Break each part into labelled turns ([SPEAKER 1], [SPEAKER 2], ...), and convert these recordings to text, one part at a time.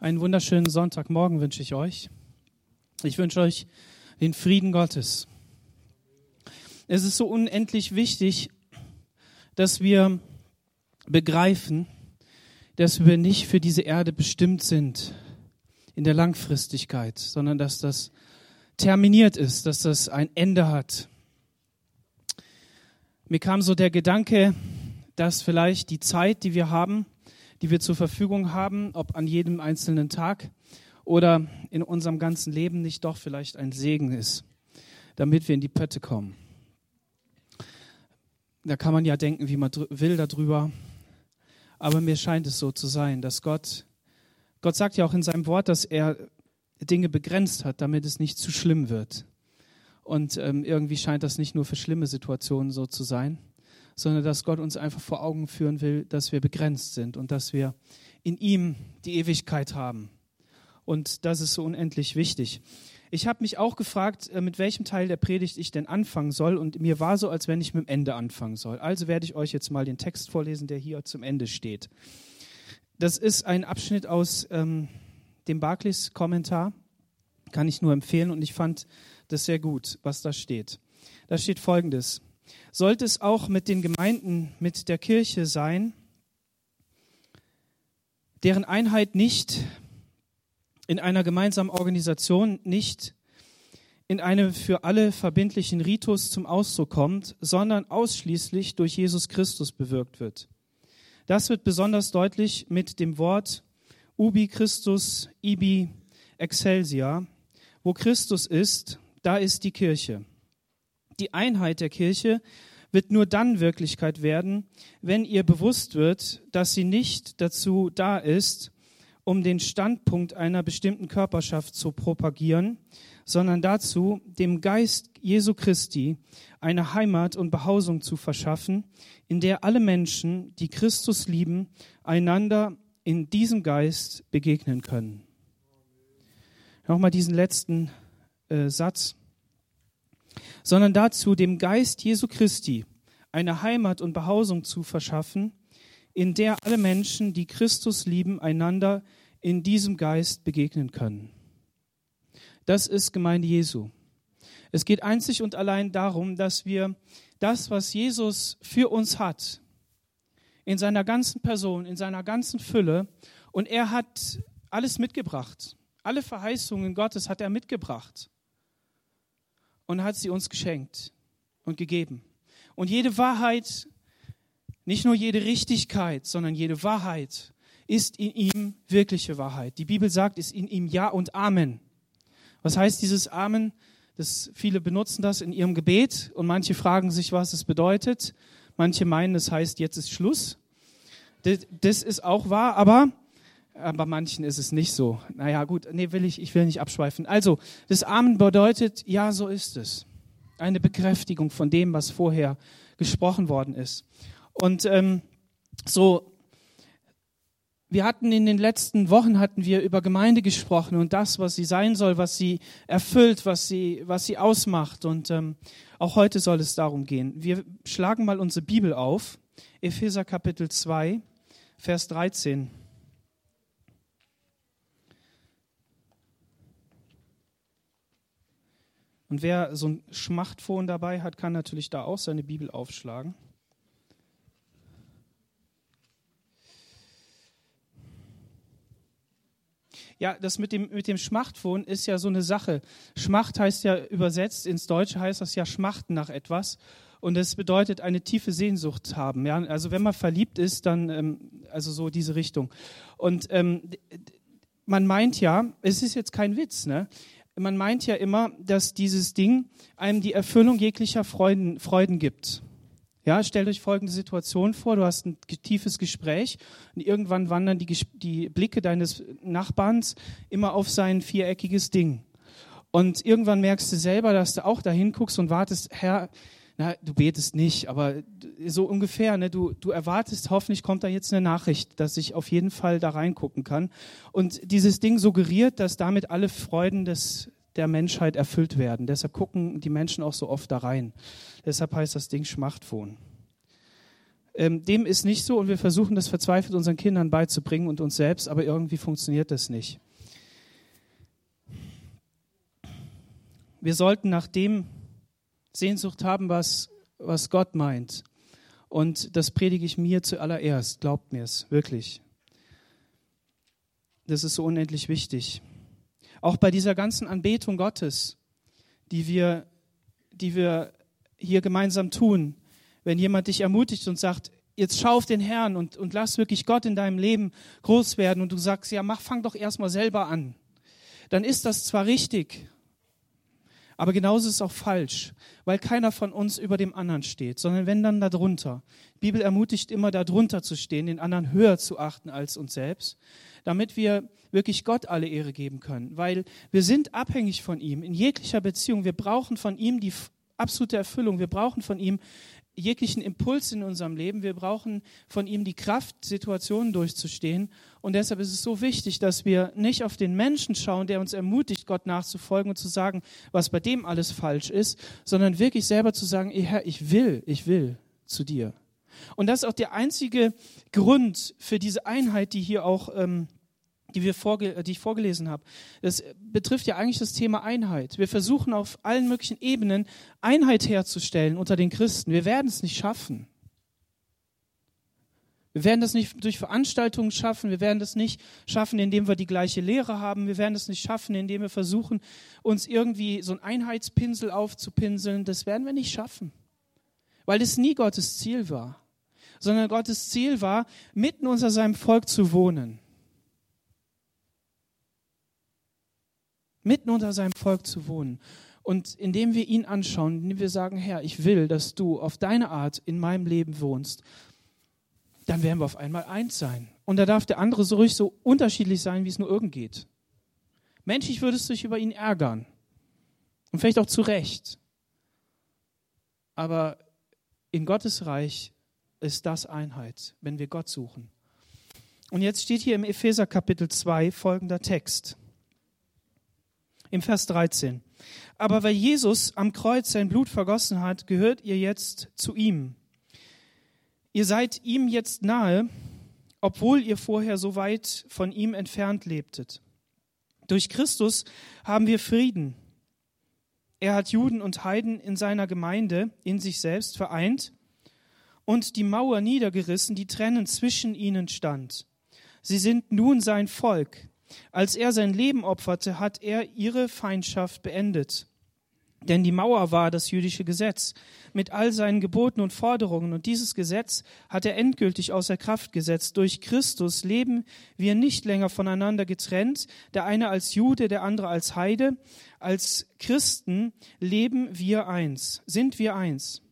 [SPEAKER 1] Einen wunderschönen Sonntagmorgen wünsche ich euch. Ich wünsche euch den Frieden Gottes. Es ist so unendlich wichtig, dass wir begreifen, dass wir nicht für diese Erde bestimmt sind in der Langfristigkeit, sondern dass das terminiert ist, dass das ein Ende hat. Mir kam so der Gedanke, dass vielleicht die Zeit, die wir haben, die wir zur Verfügung haben, ob an jedem einzelnen Tag oder in unserem ganzen Leben nicht doch vielleicht ein Segen ist, damit wir in die Pötte kommen. Da kann man ja denken, wie man will darüber, aber mir scheint es so zu sein, dass Gott, Gott sagt ja auch in seinem Wort, dass er Dinge begrenzt hat, damit es nicht zu schlimm wird. Und ähm, irgendwie scheint das nicht nur für schlimme Situationen so zu sein, sondern dass Gott uns einfach vor Augen führen will, dass wir begrenzt sind und dass wir in ihm die Ewigkeit haben. Und das ist so unendlich wichtig. Ich habe mich auch gefragt, äh, mit welchem Teil der Predigt ich denn anfangen soll. Und mir war so, als wenn ich mit dem Ende anfangen soll. Also werde ich euch jetzt mal den Text vorlesen, der hier zum Ende steht. Das ist ein Abschnitt aus ähm, dem Barclays Kommentar. Kann ich nur empfehlen. Und ich fand das sehr gut, was da steht. Da steht Folgendes sollte es auch mit den Gemeinden, mit der Kirche sein, deren Einheit nicht in einer gemeinsamen Organisation, nicht in einem für alle verbindlichen Ritus zum Ausdruck kommt, sondern ausschließlich durch Jesus Christus bewirkt wird. Das wird besonders deutlich mit dem Wort Ubi Christus, Ibi Excelsia. Wo Christus ist, da ist die Kirche. Die Einheit der Kirche wird nur dann Wirklichkeit werden, wenn ihr bewusst wird, dass sie nicht dazu da ist, um den Standpunkt einer bestimmten Körperschaft zu propagieren, sondern dazu, dem Geist Jesu Christi eine Heimat und Behausung zu verschaffen, in der alle Menschen, die Christus lieben, einander in diesem Geist begegnen können. Nochmal diesen letzten äh, Satz sondern dazu, dem Geist Jesu Christi eine Heimat und Behausung zu verschaffen, in der alle Menschen, die Christus lieben, einander in diesem Geist begegnen können. Das ist Gemeinde Jesu. Es geht einzig und allein darum, dass wir das, was Jesus für uns hat, in seiner ganzen Person, in seiner ganzen Fülle, und er hat alles mitgebracht. Alle Verheißungen Gottes hat er mitgebracht und hat sie uns geschenkt und gegeben. Und jede Wahrheit, nicht nur jede Richtigkeit, sondern jede Wahrheit ist in ihm wirkliche Wahrheit. Die Bibel sagt, ist in ihm Ja und Amen. Was heißt dieses Amen? Das, viele benutzen das in ihrem Gebet und manche fragen sich, was es bedeutet. Manche meinen, es heißt, jetzt ist Schluss. Das, das ist auch wahr, aber bei manchen ist es nicht so. Naja, gut, nee, will ich, ich will nicht abschweifen. Also, das Amen bedeutet, ja, so ist es. Eine Bekräftigung von dem, was vorher gesprochen worden ist. Und ähm, so, wir hatten in den letzten Wochen hatten wir über Gemeinde gesprochen und das, was sie sein soll, was sie erfüllt, was sie, was sie ausmacht. Und ähm, auch heute soll es darum gehen. Wir schlagen mal unsere Bibel auf, Epheser Kapitel 2, Vers 13. Und wer so ein Schmachtphone dabei hat, kann natürlich da auch seine Bibel aufschlagen. Ja, das mit dem, mit dem Schmachtphone ist ja so eine Sache. Schmacht heißt ja übersetzt ins Deutsche heißt das ja Schmachten nach etwas. Und das bedeutet eine tiefe Sehnsucht haben. Ja? Also wenn man verliebt ist, dann, ähm, also so diese Richtung. Und ähm, man meint ja, es ist jetzt kein Witz, ne? Man meint ja immer, dass dieses Ding einem die Erfüllung jeglicher Freuden, Freuden gibt. Ja, stellt euch folgende Situation vor, du hast ein tiefes Gespräch und irgendwann wandern die, die Blicke deines Nachbarns immer auf sein viereckiges Ding. Und irgendwann merkst du selber, dass du auch dahin guckst und wartest, Herr, na, du betest nicht, aber so ungefähr, ne, du, du erwartest, hoffentlich kommt da jetzt eine Nachricht, dass ich auf jeden Fall da reingucken kann. Und dieses Ding suggeriert, dass damit alle Freuden des, der Menschheit erfüllt werden. Deshalb gucken die Menschen auch so oft da rein. Deshalb heißt das Ding Schmachtphone. Ähm, dem ist nicht so und wir versuchen das verzweifelt unseren Kindern beizubringen und uns selbst, aber irgendwie funktioniert das nicht. Wir sollten nach dem Sehnsucht haben, was, was Gott meint. Und das predige ich mir zuallererst, glaubt mir es, wirklich. Das ist so unendlich wichtig. Auch bei dieser ganzen Anbetung Gottes, die wir, die wir hier gemeinsam tun, wenn jemand dich ermutigt und sagt, jetzt schau auf den Herrn und, und lass wirklich Gott in deinem Leben groß werden und du sagst, ja, mach, fang doch erstmal selber an, dann ist das zwar richtig, aber genauso ist es auch falsch, weil keiner von uns über dem anderen steht, sondern wenn dann darunter. Die Bibel ermutigt immer, darunter zu stehen, den anderen höher zu achten als uns selbst, damit wir wirklich Gott alle Ehre geben können, weil wir sind abhängig von ihm in jeglicher Beziehung. Wir brauchen von ihm die absolute Erfüllung. Wir brauchen von ihm jeglichen Impuls in unserem Leben. Wir brauchen von ihm die Kraft, Situationen durchzustehen. Und deshalb ist es so wichtig, dass wir nicht auf den Menschen schauen, der uns ermutigt, Gott nachzufolgen und zu sagen, was bei dem alles falsch ist, sondern wirklich selber zu sagen, Herr, ich will, ich will zu dir. Und das ist auch der einzige Grund für diese Einheit, die hier auch ähm, die, wir vorge die ich vorgelesen habe. Das betrifft ja eigentlich das Thema Einheit. Wir versuchen auf allen möglichen Ebenen Einheit herzustellen unter den Christen. Wir werden es nicht schaffen. Wir werden das nicht durch Veranstaltungen schaffen. Wir werden das nicht schaffen, indem wir die gleiche Lehre haben. Wir werden das nicht schaffen, indem wir versuchen, uns irgendwie so ein Einheitspinsel aufzupinseln. Das werden wir nicht schaffen. Weil es nie Gottes Ziel war. Sondern Gottes Ziel war, mitten unter seinem Volk zu wohnen. Mitten unter seinem Volk zu wohnen. Und indem wir ihn anschauen, indem wir sagen, Herr, ich will, dass du auf deine Art in meinem Leben wohnst, dann werden wir auf einmal eins sein. Und da darf der andere so ruhig so unterschiedlich sein, wie es nur irgend geht. Menschlich würdest du dich über ihn ärgern. Und vielleicht auch zu Recht. Aber in Gottes Reich ist das Einheit, wenn wir Gott suchen. Und jetzt steht hier im Epheser Kapitel 2 folgender Text im Vers 13. Aber weil Jesus am Kreuz sein Blut vergossen hat, gehört ihr jetzt zu ihm. Ihr seid ihm jetzt nahe, obwohl ihr vorher so weit von ihm entfernt lebtet. Durch Christus haben wir Frieden. Er hat Juden und Heiden in seiner Gemeinde, in sich selbst vereint und die Mauer niedergerissen, die trennend zwischen ihnen stand. Sie sind nun sein Volk. Als er sein Leben opferte, hat er ihre Feindschaft beendet. Denn die Mauer war das jüdische Gesetz mit all seinen Geboten und Forderungen. Und dieses Gesetz hat er endgültig außer Kraft gesetzt. Durch Christus leben wir nicht länger voneinander getrennt, der eine als Jude, der andere als Heide. Als Christen leben wir eins, sind wir eins.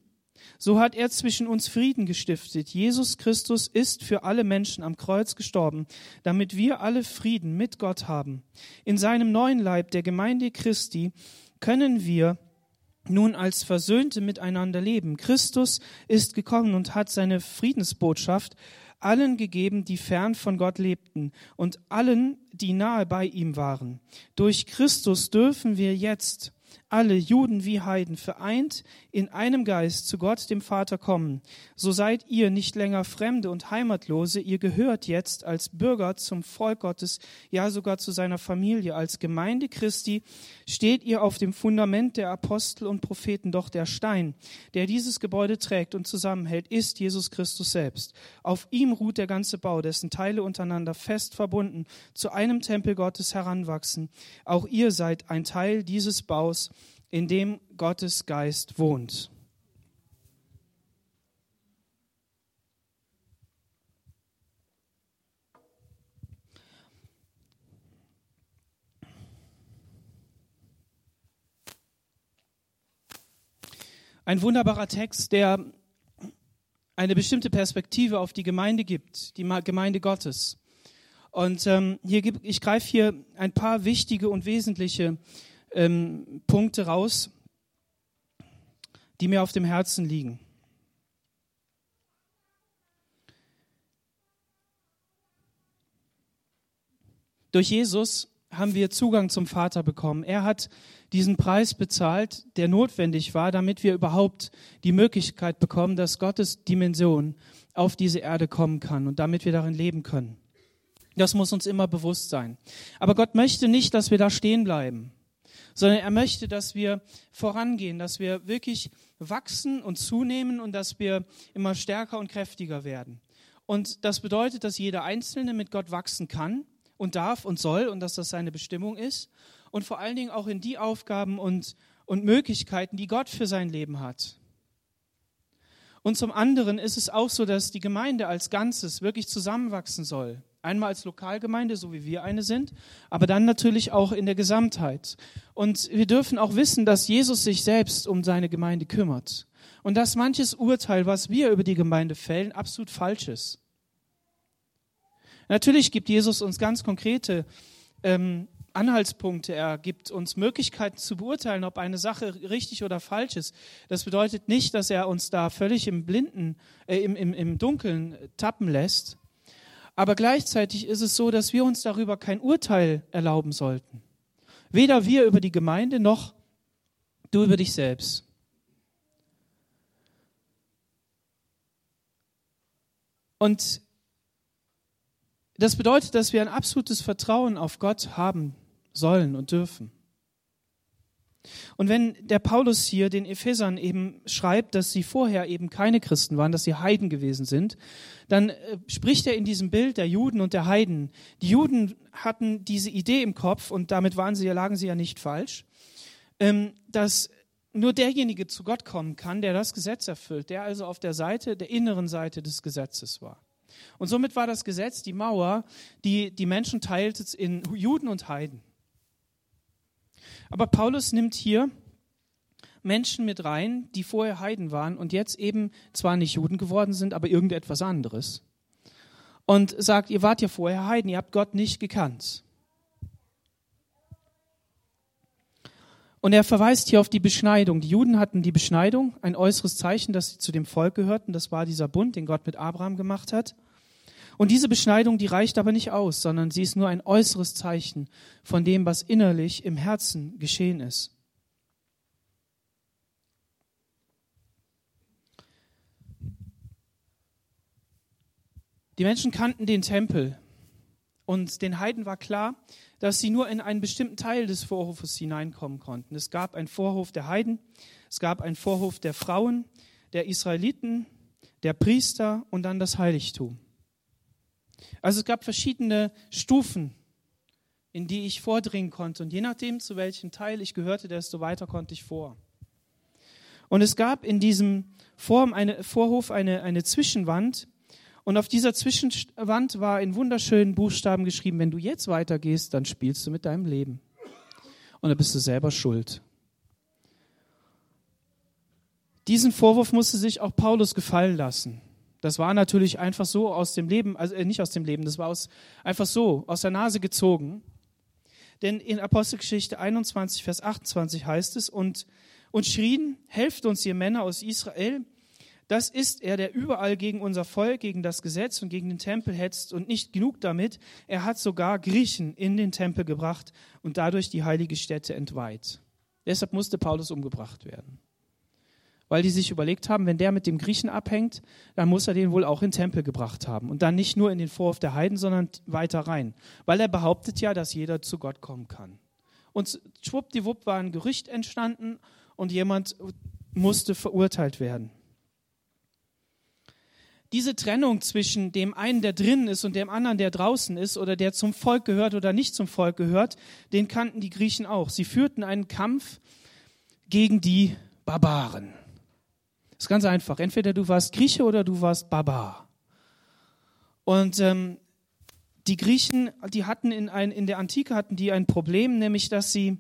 [SPEAKER 1] So hat er zwischen uns Frieden gestiftet. Jesus Christus ist für alle Menschen am Kreuz gestorben, damit wir alle Frieden mit Gott haben. In seinem neuen Leib, der Gemeinde Christi, können wir nun als Versöhnte miteinander leben. Christus ist gekommen und hat seine Friedensbotschaft allen gegeben, die fern von Gott lebten und allen, die nahe bei ihm waren. Durch Christus dürfen wir jetzt alle Juden wie Heiden vereint in einem Geist zu Gott dem Vater kommen. So seid ihr nicht länger Fremde und Heimatlose, ihr gehört jetzt als Bürger zum Volk Gottes, ja sogar zu seiner Familie. Als Gemeinde Christi steht ihr auf dem Fundament der Apostel und Propheten, doch der Stein, der dieses Gebäude trägt und zusammenhält, ist Jesus Christus selbst. Auf ihm ruht der ganze Bau, dessen Teile untereinander fest verbunden zu einem Tempel Gottes heranwachsen. Auch ihr seid ein Teil dieses Baus, in dem Gottes Geist wohnt. Ein wunderbarer Text, der eine bestimmte Perspektive auf die Gemeinde gibt, die Gemeinde Gottes. Und ähm, hier gibt, ich greife hier ein paar wichtige und wesentliche ähm, Punkte raus, die mir auf dem Herzen liegen. Durch Jesus haben wir Zugang zum Vater bekommen. Er hat diesen Preis bezahlt, der notwendig war, damit wir überhaupt die Möglichkeit bekommen, dass Gottes Dimension auf diese Erde kommen kann und damit wir darin leben können. Das muss uns immer bewusst sein. Aber Gott möchte nicht, dass wir da stehen bleiben, sondern er möchte, dass wir vorangehen, dass wir wirklich wachsen und zunehmen und dass wir immer stärker und kräftiger werden. Und das bedeutet, dass jeder Einzelne mit Gott wachsen kann und darf und soll und dass das seine Bestimmung ist. Und vor allen Dingen auch in die Aufgaben und, und Möglichkeiten, die Gott für sein Leben hat. Und zum anderen ist es auch so, dass die Gemeinde als Ganzes wirklich zusammenwachsen soll. Einmal als Lokalgemeinde, so wie wir eine sind, aber dann natürlich auch in der Gesamtheit. Und wir dürfen auch wissen, dass Jesus sich selbst um seine Gemeinde kümmert. Und dass manches Urteil, was wir über die Gemeinde fällen, absolut falsch ist. Natürlich gibt Jesus uns ganz konkrete ähm, Anhaltspunkte, er gibt uns Möglichkeiten zu beurteilen, ob eine Sache richtig oder falsch ist. Das bedeutet nicht, dass er uns da völlig im Blinden, äh, im, im, im Dunkeln tappen lässt. Aber gleichzeitig ist es so, dass wir uns darüber kein Urteil erlauben sollten. Weder wir über die Gemeinde noch du über dich selbst. Und das bedeutet, dass wir ein absolutes Vertrauen auf Gott haben sollen und dürfen. Und wenn der Paulus hier den Ephesern eben schreibt, dass sie vorher eben keine Christen waren, dass sie Heiden gewesen sind, dann äh, spricht er in diesem Bild der Juden und der Heiden. Die Juden hatten diese Idee im Kopf und damit waren sie, lagen sie ja nicht falsch, ähm, dass nur derjenige zu Gott kommen kann, der das Gesetz erfüllt, der also auf der Seite, der inneren Seite des Gesetzes war. Und somit war das Gesetz die Mauer, die die Menschen teilte in Juden und Heiden. Aber Paulus nimmt hier Menschen mit rein, die vorher Heiden waren und jetzt eben zwar nicht Juden geworden sind, aber irgendetwas anderes. Und sagt, ihr wart ja vorher Heiden, ihr habt Gott nicht gekannt. Und er verweist hier auf die Beschneidung. Die Juden hatten die Beschneidung, ein äußeres Zeichen, dass sie zu dem Volk gehörten. Das war dieser Bund, den Gott mit Abraham gemacht hat. Und diese Beschneidung, die reicht aber nicht aus, sondern sie ist nur ein äußeres Zeichen von dem, was innerlich im Herzen geschehen ist. Die Menschen kannten den Tempel und den Heiden war klar, dass sie nur in einen bestimmten Teil des Vorhofes hineinkommen konnten. Es gab einen Vorhof der Heiden, es gab einen Vorhof der Frauen, der Israeliten, der Priester und dann das Heiligtum. Also es gab verschiedene Stufen, in die ich vordringen konnte. Und je nachdem, zu welchem Teil ich gehörte, desto weiter konnte ich vor. Und es gab in diesem Form eine, Vorhof eine, eine Zwischenwand. Und auf dieser Zwischenwand war in wunderschönen Buchstaben geschrieben, wenn du jetzt weitergehst, dann spielst du mit deinem Leben. Und dann bist du selber schuld. Diesen Vorwurf musste sich auch Paulus gefallen lassen. Das war natürlich einfach so aus dem Leben, also äh, nicht aus dem Leben, das war aus, einfach so aus der Nase gezogen. Denn in Apostelgeschichte 21, Vers 28 heißt es, und, und schrien, helft uns ihr Männer aus Israel, das ist er, der überall gegen unser Volk, gegen das Gesetz und gegen den Tempel hetzt und nicht genug damit, er hat sogar Griechen in den Tempel gebracht und dadurch die heilige Stätte entweiht. Deshalb musste Paulus umgebracht werden weil die sich überlegt haben, wenn der mit dem Griechen abhängt, dann muss er den wohl auch in den Tempel gebracht haben. Und dann nicht nur in den Vorhof der Heiden, sondern weiter rein. Weil er behauptet ja, dass jeder zu Gott kommen kann. Und schwuppdiwupp war ein Gerücht entstanden und jemand musste verurteilt werden. Diese Trennung zwischen dem einen, der drinnen ist, und dem anderen, der draußen ist, oder der zum Volk gehört oder nicht zum Volk gehört, den kannten die Griechen auch. Sie führten einen Kampf gegen die Barbaren ist ganz einfach. Entweder du warst Grieche oder du warst Barbar. Und ähm, die Griechen, die hatten in, ein, in der Antike hatten die ein Problem, nämlich dass sie,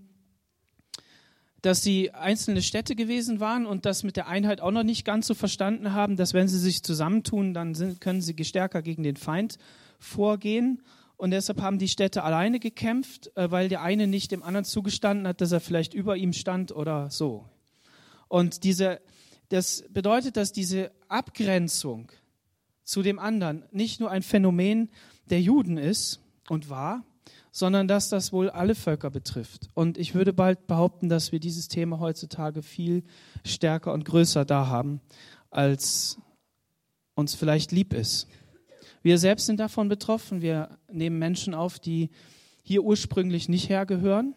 [SPEAKER 1] dass sie einzelne Städte gewesen waren und das mit der Einheit auch noch nicht ganz so verstanden haben, dass wenn sie sich zusammentun, dann sind, können sie stärker gegen den Feind vorgehen. Und deshalb haben die Städte alleine gekämpft, äh, weil der eine nicht dem anderen zugestanden hat, dass er vielleicht über ihm stand oder so. Und diese das bedeutet, dass diese Abgrenzung zu dem anderen nicht nur ein Phänomen der Juden ist und war, sondern dass das wohl alle Völker betrifft. Und ich würde bald behaupten, dass wir dieses Thema heutzutage viel stärker und größer da haben, als uns vielleicht lieb ist. Wir selbst sind davon betroffen. Wir nehmen Menschen auf, die hier ursprünglich nicht hergehören.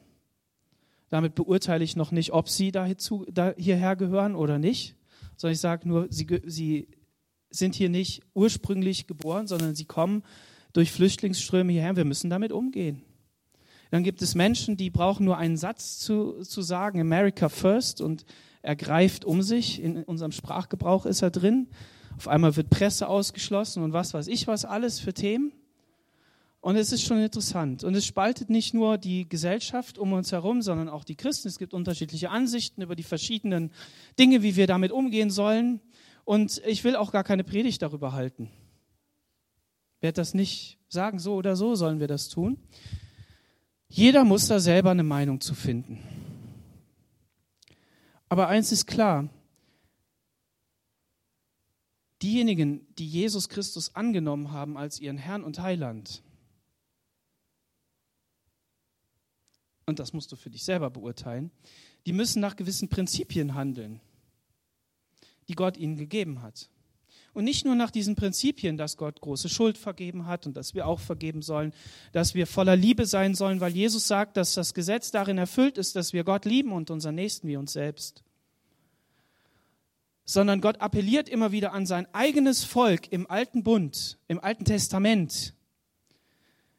[SPEAKER 1] Damit beurteile ich noch nicht, ob sie da hierher gehören oder nicht, sondern ich sage nur, sie, sie sind hier nicht ursprünglich geboren, sondern sie kommen durch Flüchtlingsströme hierher. Wir müssen damit umgehen. Dann gibt es Menschen, die brauchen nur einen Satz zu, zu sagen, America First, und er greift um sich. In unserem Sprachgebrauch ist er drin. Auf einmal wird Presse ausgeschlossen und was weiß ich was alles für Themen. Und es ist schon interessant. Und es spaltet nicht nur die Gesellschaft um uns herum, sondern auch die Christen. Es gibt unterschiedliche Ansichten über die verschiedenen Dinge, wie wir damit umgehen sollen. Und ich will auch gar keine Predigt darüber halten. Ich das nicht sagen, so oder so sollen wir das tun. Jeder muss da selber eine Meinung zu finden. Aber eins ist klar, diejenigen, die Jesus Christus angenommen haben als ihren Herrn und Heiland, und das musst du für dich selber beurteilen, die müssen nach gewissen Prinzipien handeln, die Gott ihnen gegeben hat. Und nicht nur nach diesen Prinzipien, dass Gott große Schuld vergeben hat und dass wir auch vergeben sollen, dass wir voller Liebe sein sollen, weil Jesus sagt, dass das Gesetz darin erfüllt ist, dass wir Gott lieben und unseren Nächsten wie uns selbst. Sondern Gott appelliert immer wieder an sein eigenes Volk im alten Bund, im alten Testament,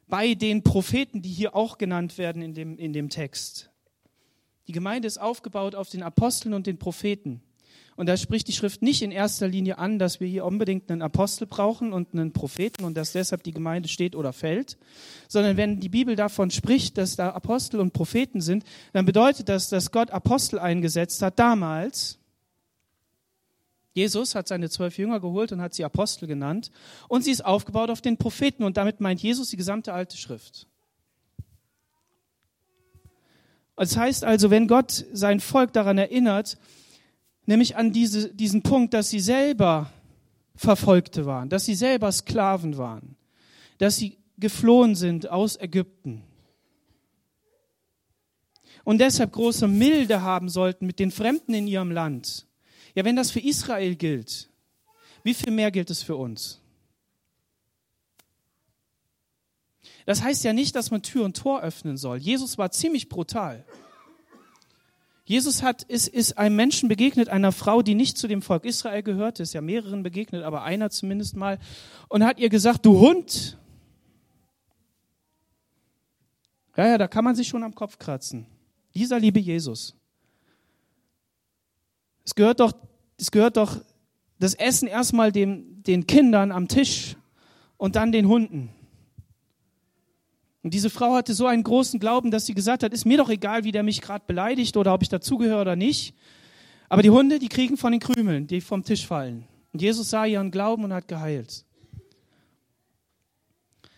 [SPEAKER 1] bei den Propheten, die hier auch genannt werden in dem, in dem Text. Die Gemeinde ist aufgebaut auf den Aposteln und den Propheten. Und da spricht die Schrift nicht in erster Linie an, dass wir hier unbedingt einen Apostel brauchen und einen Propheten und dass deshalb die Gemeinde steht oder fällt, sondern wenn die Bibel davon spricht, dass da Apostel und Propheten sind, dann bedeutet das, dass Gott Apostel eingesetzt hat damals. Jesus hat seine zwölf Jünger geholt und hat sie Apostel genannt und sie ist aufgebaut auf den Propheten und damit meint Jesus die gesamte alte Schrift. Das heißt also, wenn Gott sein Volk daran erinnert, nämlich an diese, diesen Punkt, dass sie selber Verfolgte waren, dass sie selber Sklaven waren, dass sie geflohen sind aus Ägypten und deshalb große Milde haben sollten mit den Fremden in ihrem Land. Ja, wenn das für Israel gilt, wie viel mehr gilt es für uns? Das heißt ja nicht, dass man Tür und Tor öffnen soll. Jesus war ziemlich brutal. Jesus hat, ist, ist einem Menschen begegnet, einer Frau, die nicht zu dem Volk Israel gehört, ist ja mehreren begegnet, aber einer zumindest mal, und hat ihr gesagt, du Hund. Ja, ja, da kann man sich schon am Kopf kratzen. Dieser liebe Jesus. Es gehört doch, es gehört doch das Essen erstmal dem, den Kindern am Tisch und dann den Hunden. Und diese Frau hatte so einen großen Glauben, dass sie gesagt hat, ist mir doch egal, wie der mich gerade beleidigt oder ob ich dazugehöre oder nicht. Aber die Hunde, die kriegen von den Krümeln, die vom Tisch fallen. Und Jesus sah ihren Glauben und hat geheilt.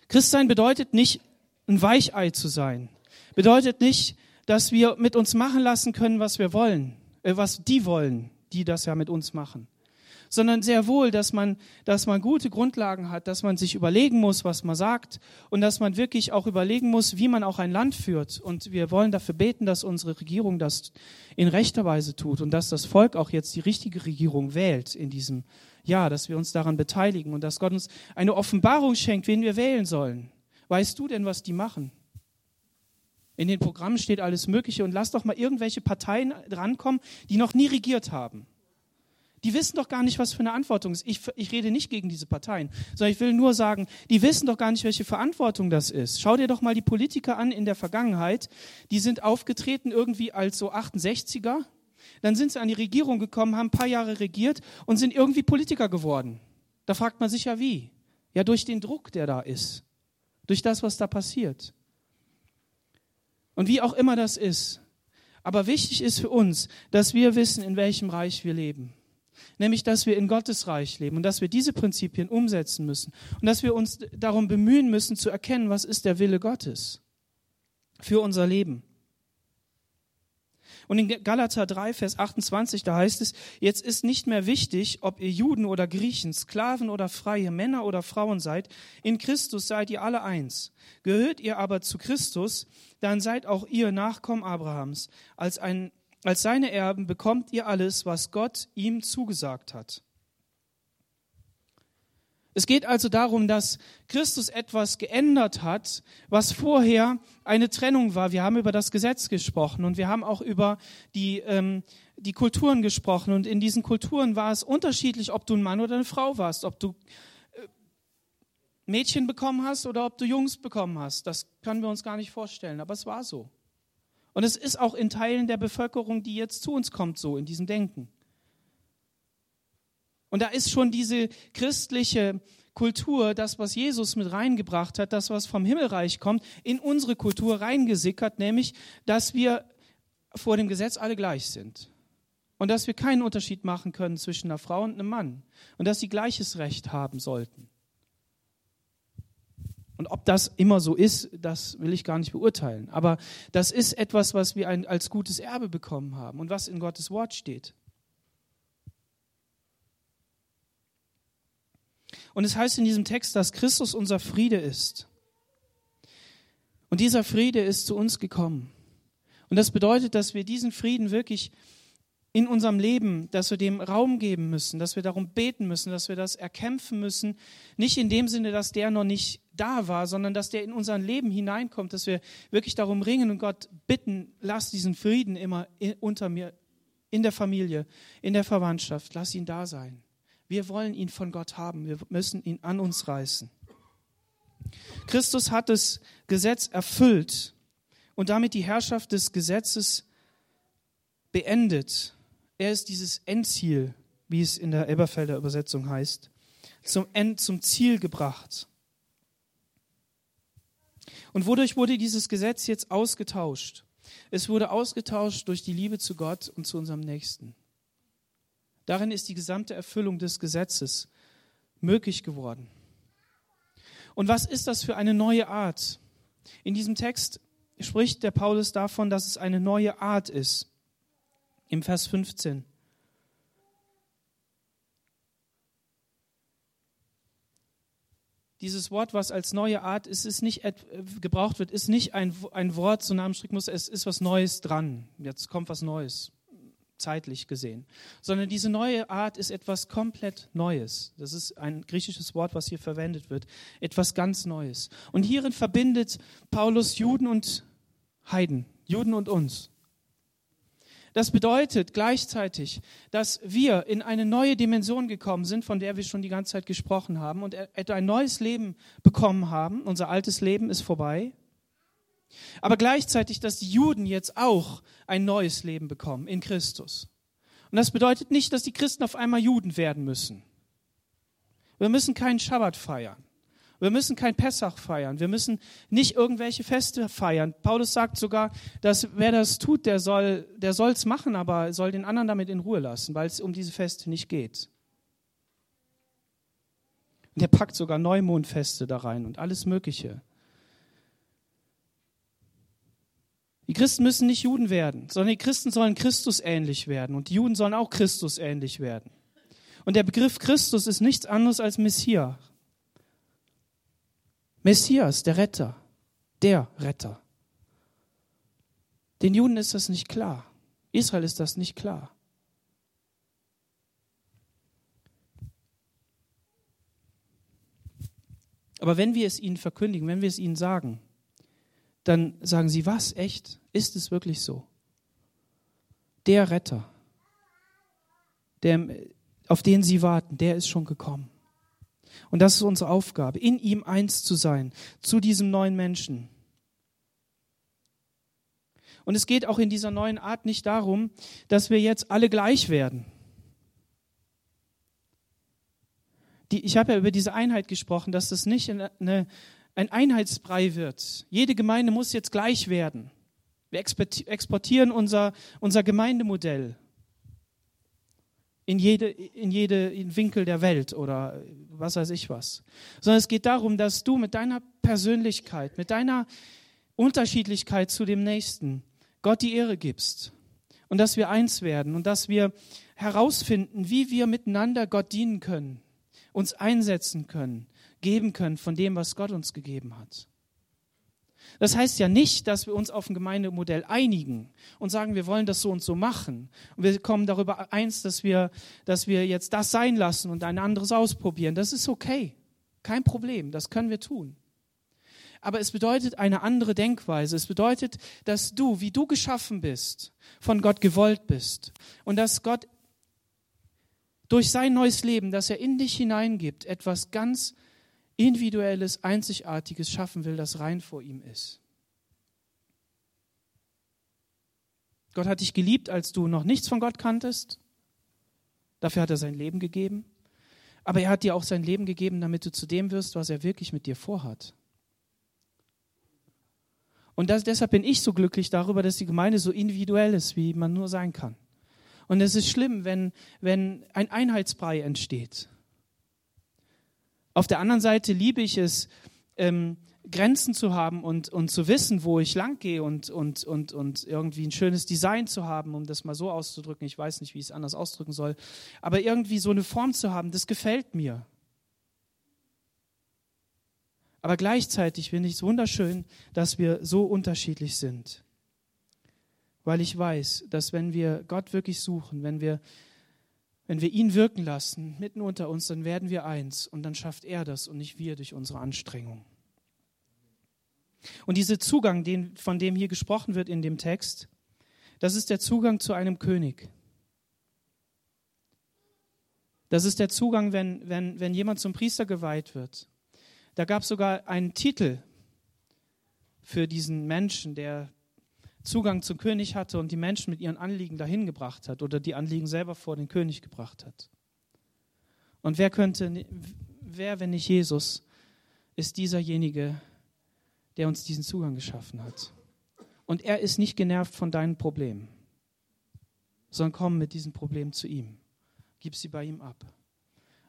[SPEAKER 1] Christsein bedeutet nicht, ein Weichei zu sein. Bedeutet nicht, dass wir mit uns machen lassen können, was wir wollen, was die wollen, die das ja mit uns machen sondern sehr wohl, dass man, dass man gute Grundlagen hat, dass man sich überlegen muss, was man sagt und dass man wirklich auch überlegen muss, wie man auch ein Land führt. Und wir wollen dafür beten, dass unsere Regierung das in rechter Weise tut und dass das Volk auch jetzt die richtige Regierung wählt in diesem Jahr, dass wir uns daran beteiligen und dass Gott uns eine Offenbarung schenkt, wen wir wählen sollen. Weißt du denn, was die machen? In den Programmen steht alles Mögliche und lass doch mal irgendwelche Parteien drankommen, die noch nie regiert haben. Die wissen doch gar nicht, was für eine Verantwortung ist. Ich, ich rede nicht gegen diese Parteien, sondern ich will nur sagen, die wissen doch gar nicht, welche Verantwortung das ist. Schau dir doch mal die Politiker an in der Vergangenheit. Die sind aufgetreten irgendwie als so 68er. Dann sind sie an die Regierung gekommen, haben ein paar Jahre regiert und sind irgendwie Politiker geworden. Da fragt man sich ja wie. Ja, durch den Druck, der da ist. Durch das, was da passiert. Und wie auch immer das ist. Aber wichtig ist für uns, dass wir wissen, in welchem Reich wir leben nämlich dass wir in Gottes Reich leben und dass wir diese Prinzipien umsetzen müssen und dass wir uns darum bemühen müssen zu erkennen, was ist der Wille Gottes für unser Leben. Und in Galater 3, Vers 28, da heißt es, jetzt ist nicht mehr wichtig, ob ihr Juden oder Griechen, Sklaven oder Freie, Männer oder Frauen seid. In Christus seid ihr alle eins. Gehört ihr aber zu Christus, dann seid auch ihr Nachkommen Abrahams. Als, ein, als seine Erben bekommt ihr alles, was Gott ihm zugesagt hat. Es geht also darum, dass Christus etwas geändert hat, was vorher eine Trennung war. Wir haben über das Gesetz gesprochen und wir haben auch über die, ähm, die Kulturen gesprochen. Und in diesen Kulturen war es unterschiedlich, ob du ein Mann oder eine Frau warst, ob du äh, Mädchen bekommen hast oder ob du Jungs bekommen hast. Das können wir uns gar nicht vorstellen, aber es war so. Und es ist auch in Teilen der Bevölkerung, die jetzt zu uns kommt, so in diesem Denken. Und da ist schon diese christliche Kultur, das, was Jesus mit reingebracht hat, das, was vom Himmelreich kommt, in unsere Kultur reingesickert, nämlich, dass wir vor dem Gesetz alle gleich sind. Und dass wir keinen Unterschied machen können zwischen einer Frau und einem Mann. Und dass sie gleiches Recht haben sollten. Und ob das immer so ist, das will ich gar nicht beurteilen. Aber das ist etwas, was wir als gutes Erbe bekommen haben und was in Gottes Wort steht. Und es heißt in diesem Text, dass Christus unser Friede ist. Und dieser Friede ist zu uns gekommen. Und das bedeutet, dass wir diesen Frieden wirklich in unserem Leben, dass wir dem Raum geben müssen, dass wir darum beten müssen, dass wir das erkämpfen müssen. Nicht in dem Sinne, dass der noch nicht da war, sondern dass der in unser Leben hineinkommt, dass wir wirklich darum ringen und Gott bitten, lass diesen Frieden immer unter mir, in der Familie, in der Verwandtschaft, lass ihn da sein. Wir wollen ihn von Gott haben. Wir müssen ihn an uns reißen. Christus hat das Gesetz erfüllt und damit die Herrschaft des Gesetzes beendet. Er ist dieses Endziel, wie es in der Elberfelder Übersetzung heißt, zum, End, zum Ziel gebracht. Und wodurch wurde dieses Gesetz jetzt ausgetauscht? Es wurde ausgetauscht durch die Liebe zu Gott und zu unserem Nächsten. Darin ist die gesamte Erfüllung des Gesetzes möglich geworden. Und was ist das für eine neue Art? In diesem Text spricht der Paulus davon, dass es eine neue Art ist. Im Vers 15. Dieses Wort, was als neue Art ist, ist nicht gebraucht wird, ist nicht ein, ein Wort, so Namen muss, es ist was Neues dran. Jetzt kommt was Neues zeitlich gesehen, sondern diese neue Art ist etwas komplett Neues. Das ist ein griechisches Wort, was hier verwendet wird. Etwas ganz Neues. Und hierin verbindet Paulus Juden und Heiden, Juden und uns. Das bedeutet gleichzeitig, dass wir in eine neue Dimension gekommen sind, von der wir schon die ganze Zeit gesprochen haben und ein neues Leben bekommen haben. Unser altes Leben ist vorbei aber gleichzeitig, dass die Juden jetzt auch ein neues Leben bekommen in Christus. Und das bedeutet nicht, dass die Christen auf einmal Juden werden müssen. Wir müssen keinen Schabbat feiern. Wir müssen kein Pessach feiern. Wir müssen nicht irgendwelche Feste feiern. Paulus sagt sogar, dass wer das tut, der soll der soll's machen, aber soll den anderen damit in Ruhe lassen, weil es um diese Feste nicht geht. Und er packt sogar Neumondfeste da rein und alles Mögliche. Die Christen müssen nicht Juden werden, sondern die Christen sollen Christus ähnlich werden und die Juden sollen auch Christus ähnlich werden. Und der Begriff Christus ist nichts anderes als Messias. Messias, der Retter, der Retter. Den Juden ist das nicht klar. Israel ist das nicht klar. Aber wenn wir es ihnen verkündigen, wenn wir es ihnen sagen, dann sagen sie, was, echt? Ist es wirklich so? Der Retter, der, auf den sie warten, der ist schon gekommen. Und das ist unsere Aufgabe, in ihm eins zu sein, zu diesem neuen Menschen. Und es geht auch in dieser neuen Art nicht darum, dass wir jetzt alle gleich werden. Die, ich habe ja über diese Einheit gesprochen, dass das nicht eine, ein Einheitsbrei wird. Jede Gemeinde muss jetzt gleich werden. Wir exportieren unser, unser Gemeindemodell in jede, in jede Winkel der Welt oder was weiß ich was. Sondern es geht darum, dass du mit deiner Persönlichkeit, mit deiner Unterschiedlichkeit zu dem Nächsten Gott die Ehre gibst und dass wir eins werden und dass wir herausfinden, wie wir miteinander Gott dienen können, uns einsetzen können, geben können von dem, was Gott uns gegeben hat. Das heißt ja nicht, dass wir uns auf ein Gemeindemodell einigen und sagen, wir wollen das so und so machen. Und wir kommen darüber eins, dass wir, dass wir jetzt das sein lassen und ein anderes ausprobieren. Das ist okay. Kein Problem. Das können wir tun. Aber es bedeutet eine andere Denkweise. Es bedeutet, dass du, wie du geschaffen bist, von Gott gewollt bist. Und dass Gott durch sein neues Leben, das er in dich hineingibt, etwas ganz individuelles, einzigartiges schaffen will, das rein vor ihm ist. Gott hat dich geliebt, als du noch nichts von Gott kanntest. Dafür hat er sein Leben gegeben. Aber er hat dir auch sein Leben gegeben, damit du zu dem wirst, was er wirklich mit dir vorhat. Und das, deshalb bin ich so glücklich darüber, dass die Gemeinde so individuell ist, wie man nur sein kann. Und es ist schlimm, wenn, wenn ein Einheitsbrei entsteht. Auf der anderen Seite liebe ich es, ähm, Grenzen zu haben und, und zu wissen, wo ich lang gehe und, und, und, und irgendwie ein schönes Design zu haben, um das mal so auszudrücken. Ich weiß nicht, wie ich es anders ausdrücken soll. Aber irgendwie so eine Form zu haben, das gefällt mir. Aber gleichzeitig finde ich es wunderschön, dass wir so unterschiedlich sind. Weil ich weiß, dass wenn wir Gott wirklich suchen, wenn wir, wenn wir ihn wirken lassen, mitten unter uns, dann werden wir eins und dann schafft er das und nicht wir durch unsere Anstrengung. Und dieser Zugang, den, von dem hier gesprochen wird in dem Text, das ist der Zugang zu einem König. Das ist der Zugang, wenn, wenn, wenn jemand zum Priester geweiht wird. Da gab es sogar einen Titel für diesen Menschen, der Zugang zum König hatte und die Menschen mit ihren Anliegen dahin gebracht hat oder die Anliegen selber vor den König gebracht hat. Und wer könnte, wer, wenn nicht Jesus, ist dieserjenige, der uns diesen Zugang geschaffen hat. Und er ist nicht genervt von deinen Problemen, sondern komm mit diesen Problemen zu ihm. Gib sie bei ihm ab.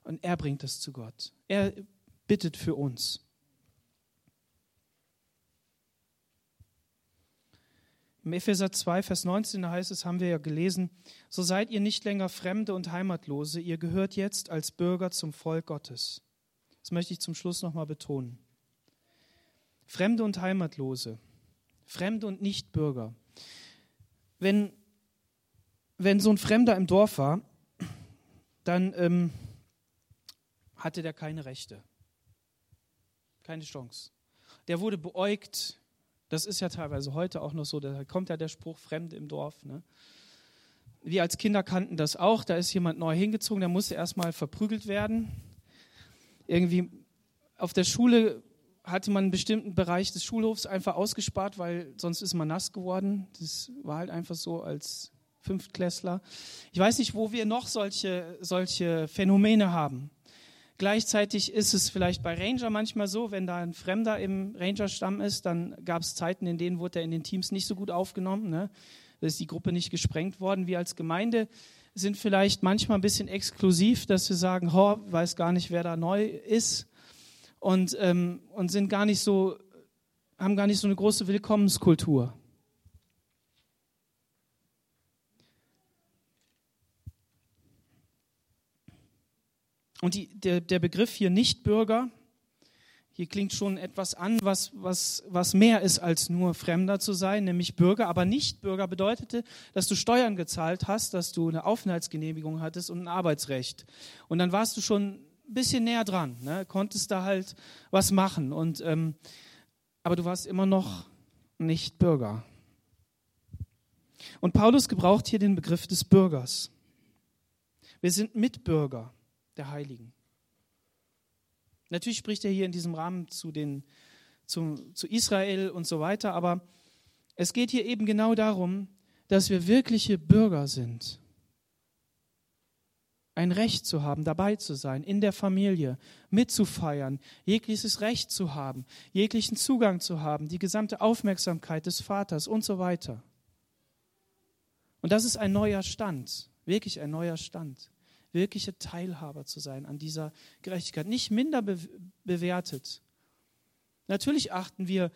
[SPEAKER 1] Und er bringt es zu Gott. Er bittet für uns. Im Epheser 2, Vers 19, da heißt es, haben wir ja gelesen, so seid ihr nicht länger Fremde und Heimatlose, ihr gehört jetzt als Bürger zum Volk Gottes. Das möchte ich zum Schluss nochmal betonen. Fremde und Heimatlose, Fremde und Nichtbürger. Wenn, wenn so ein Fremder im Dorf war, dann ähm, hatte der keine Rechte. Keine Chance. Der wurde beäugt. Das ist ja teilweise heute auch noch so. Da kommt ja der Spruch Fremde im Dorf. Ne? Wir als Kinder kannten das auch. Da ist jemand neu hingezogen, der musste erstmal verprügelt werden. Irgendwie auf der Schule hatte man einen bestimmten Bereich des Schulhofs einfach ausgespart, weil sonst ist man nass geworden. Das war halt einfach so als Fünftklässler. Ich weiß nicht, wo wir noch solche, solche Phänomene haben. Gleichzeitig ist es vielleicht bei Ranger manchmal so, wenn da ein Fremder im Ranger-Stamm ist, dann gab es Zeiten, in denen wurde er in den Teams nicht so gut aufgenommen. Ne? Da ist die Gruppe nicht gesprengt worden. Wir als Gemeinde sind vielleicht manchmal ein bisschen exklusiv, dass wir sagen, ho, weiß gar nicht, wer da neu ist und, ähm, und sind gar nicht so, haben gar nicht so eine große Willkommenskultur. Und die, der, der Begriff hier Nichtbürger, hier klingt schon etwas an, was, was, was mehr ist als nur Fremder zu sein, nämlich Bürger. Aber Nichtbürger bedeutete, dass du Steuern gezahlt hast, dass du eine Aufenthaltsgenehmigung hattest und ein Arbeitsrecht. Und dann warst du schon ein bisschen näher dran, ne? konntest da halt was machen. Und, ähm, aber du warst immer noch nicht Bürger. Und Paulus gebraucht hier den Begriff des Bürgers. Wir sind Mitbürger der Heiligen. Natürlich spricht er hier in diesem Rahmen zu, den, zu, zu Israel und so weiter, aber es geht hier eben genau darum, dass wir wirkliche Bürger sind. Ein Recht zu haben, dabei zu sein, in der Familie, mitzufeiern, jegliches Recht zu haben, jeglichen Zugang zu haben, die gesamte Aufmerksamkeit des Vaters und so weiter. Und das ist ein neuer Stand, wirklich ein neuer Stand wirkliche Teilhaber zu sein an dieser Gerechtigkeit, nicht minder be bewertet. Natürlich achten wir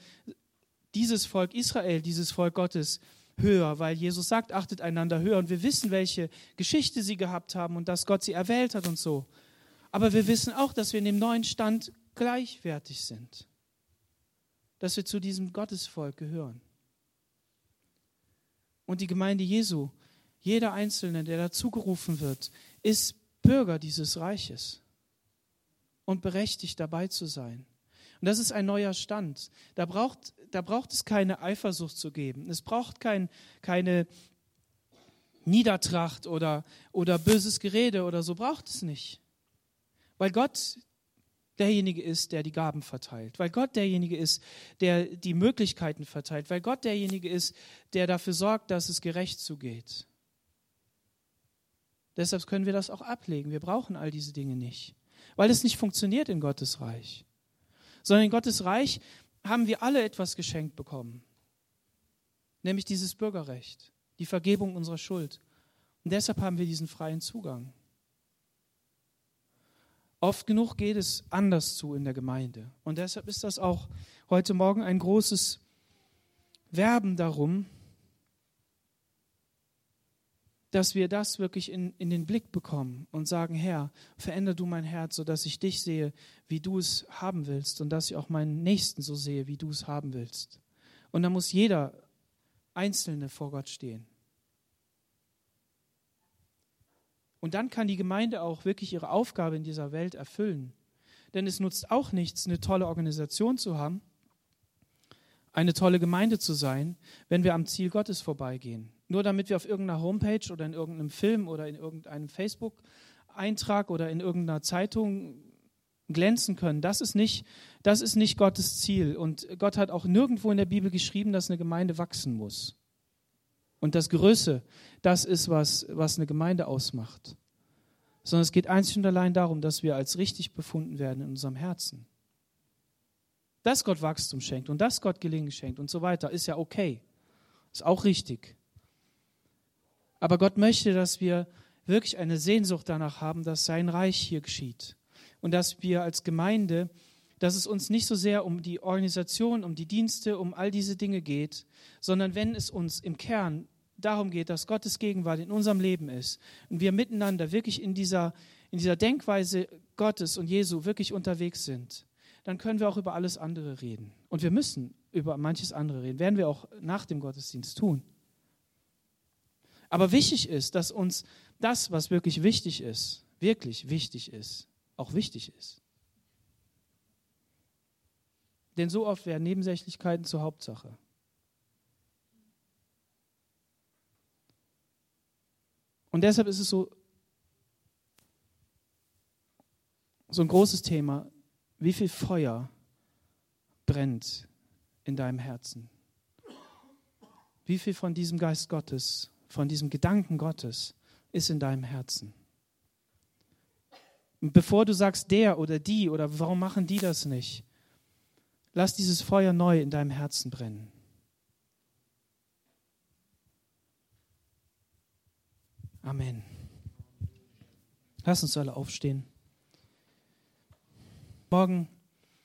[SPEAKER 1] dieses Volk Israel, dieses Volk Gottes, höher, weil Jesus sagt, achtet einander höher und wir wissen, welche Geschichte sie gehabt haben und dass Gott sie erwählt hat und so. Aber wir wissen auch, dass wir in dem neuen Stand gleichwertig sind, dass wir zu diesem Gottesvolk gehören. Und die Gemeinde Jesu, jeder Einzelne, der dazugerufen wird, ist Bürger dieses Reiches und berechtigt dabei zu sein. Und das ist ein neuer Stand. Da braucht, da braucht es keine Eifersucht zu geben. Es braucht kein, keine Niedertracht oder, oder böses Gerede oder so, braucht es nicht. Weil Gott derjenige ist, der die Gaben verteilt, weil Gott derjenige ist, der die Möglichkeiten verteilt, weil Gott derjenige ist, der dafür sorgt, dass es gerecht zugeht. Deshalb können wir das auch ablegen. Wir brauchen all diese Dinge nicht, weil es nicht funktioniert in Gottes Reich. Sondern in Gottes Reich haben wir alle etwas geschenkt bekommen, nämlich dieses Bürgerrecht, die Vergebung unserer Schuld. Und deshalb haben wir diesen freien Zugang. Oft genug geht es anders zu in der Gemeinde. Und deshalb ist das auch heute Morgen ein großes Werben darum, dass wir das wirklich in, in den Blick bekommen und sagen, Herr, veränder du mein Herz, sodass ich dich sehe, wie du es haben willst und dass ich auch meinen Nächsten so sehe, wie du es haben willst. Und da muss jeder Einzelne vor Gott stehen. Und dann kann die Gemeinde auch wirklich ihre Aufgabe in dieser Welt erfüllen. Denn es nutzt auch nichts, eine tolle Organisation zu haben, eine tolle Gemeinde zu sein, wenn wir am Ziel Gottes vorbeigehen. Nur damit wir auf irgendeiner Homepage oder in irgendeinem Film oder in irgendeinem Facebook-Eintrag oder in irgendeiner Zeitung glänzen können. Das ist, nicht, das ist nicht Gottes Ziel. Und Gott hat auch nirgendwo in der Bibel geschrieben, dass eine Gemeinde wachsen muss. Und das Größe, das ist, was, was eine Gemeinde ausmacht. Sondern es geht einzig und allein darum, dass wir als richtig befunden werden in unserem Herzen. Dass Gott Wachstum schenkt und dass Gott Gelingen schenkt und so weiter, ist ja okay. Ist auch richtig. Aber Gott möchte, dass wir wirklich eine Sehnsucht danach haben, dass sein Reich hier geschieht. Und dass wir als Gemeinde, dass es uns nicht so sehr um die Organisation, um die Dienste, um all diese Dinge geht, sondern wenn es uns im Kern darum geht, dass Gottes Gegenwart in unserem Leben ist und wir miteinander wirklich in dieser, in dieser Denkweise Gottes und Jesu wirklich unterwegs sind, dann können wir auch über alles andere reden. Und wir müssen über manches andere reden. Werden wir auch nach dem Gottesdienst tun. Aber wichtig ist, dass uns das, was wirklich wichtig ist, wirklich wichtig ist, auch wichtig ist. Denn so oft werden Nebensächlichkeiten zur Hauptsache. Und deshalb ist es so, so ein großes Thema, wie viel Feuer brennt in deinem Herzen? Wie viel von diesem Geist Gottes, von diesem Gedanken Gottes ist in deinem Herzen? Und bevor du sagst, der oder die oder warum machen die das nicht, lass dieses Feuer neu in deinem Herzen brennen. Amen. Lass uns alle aufstehen. Morgen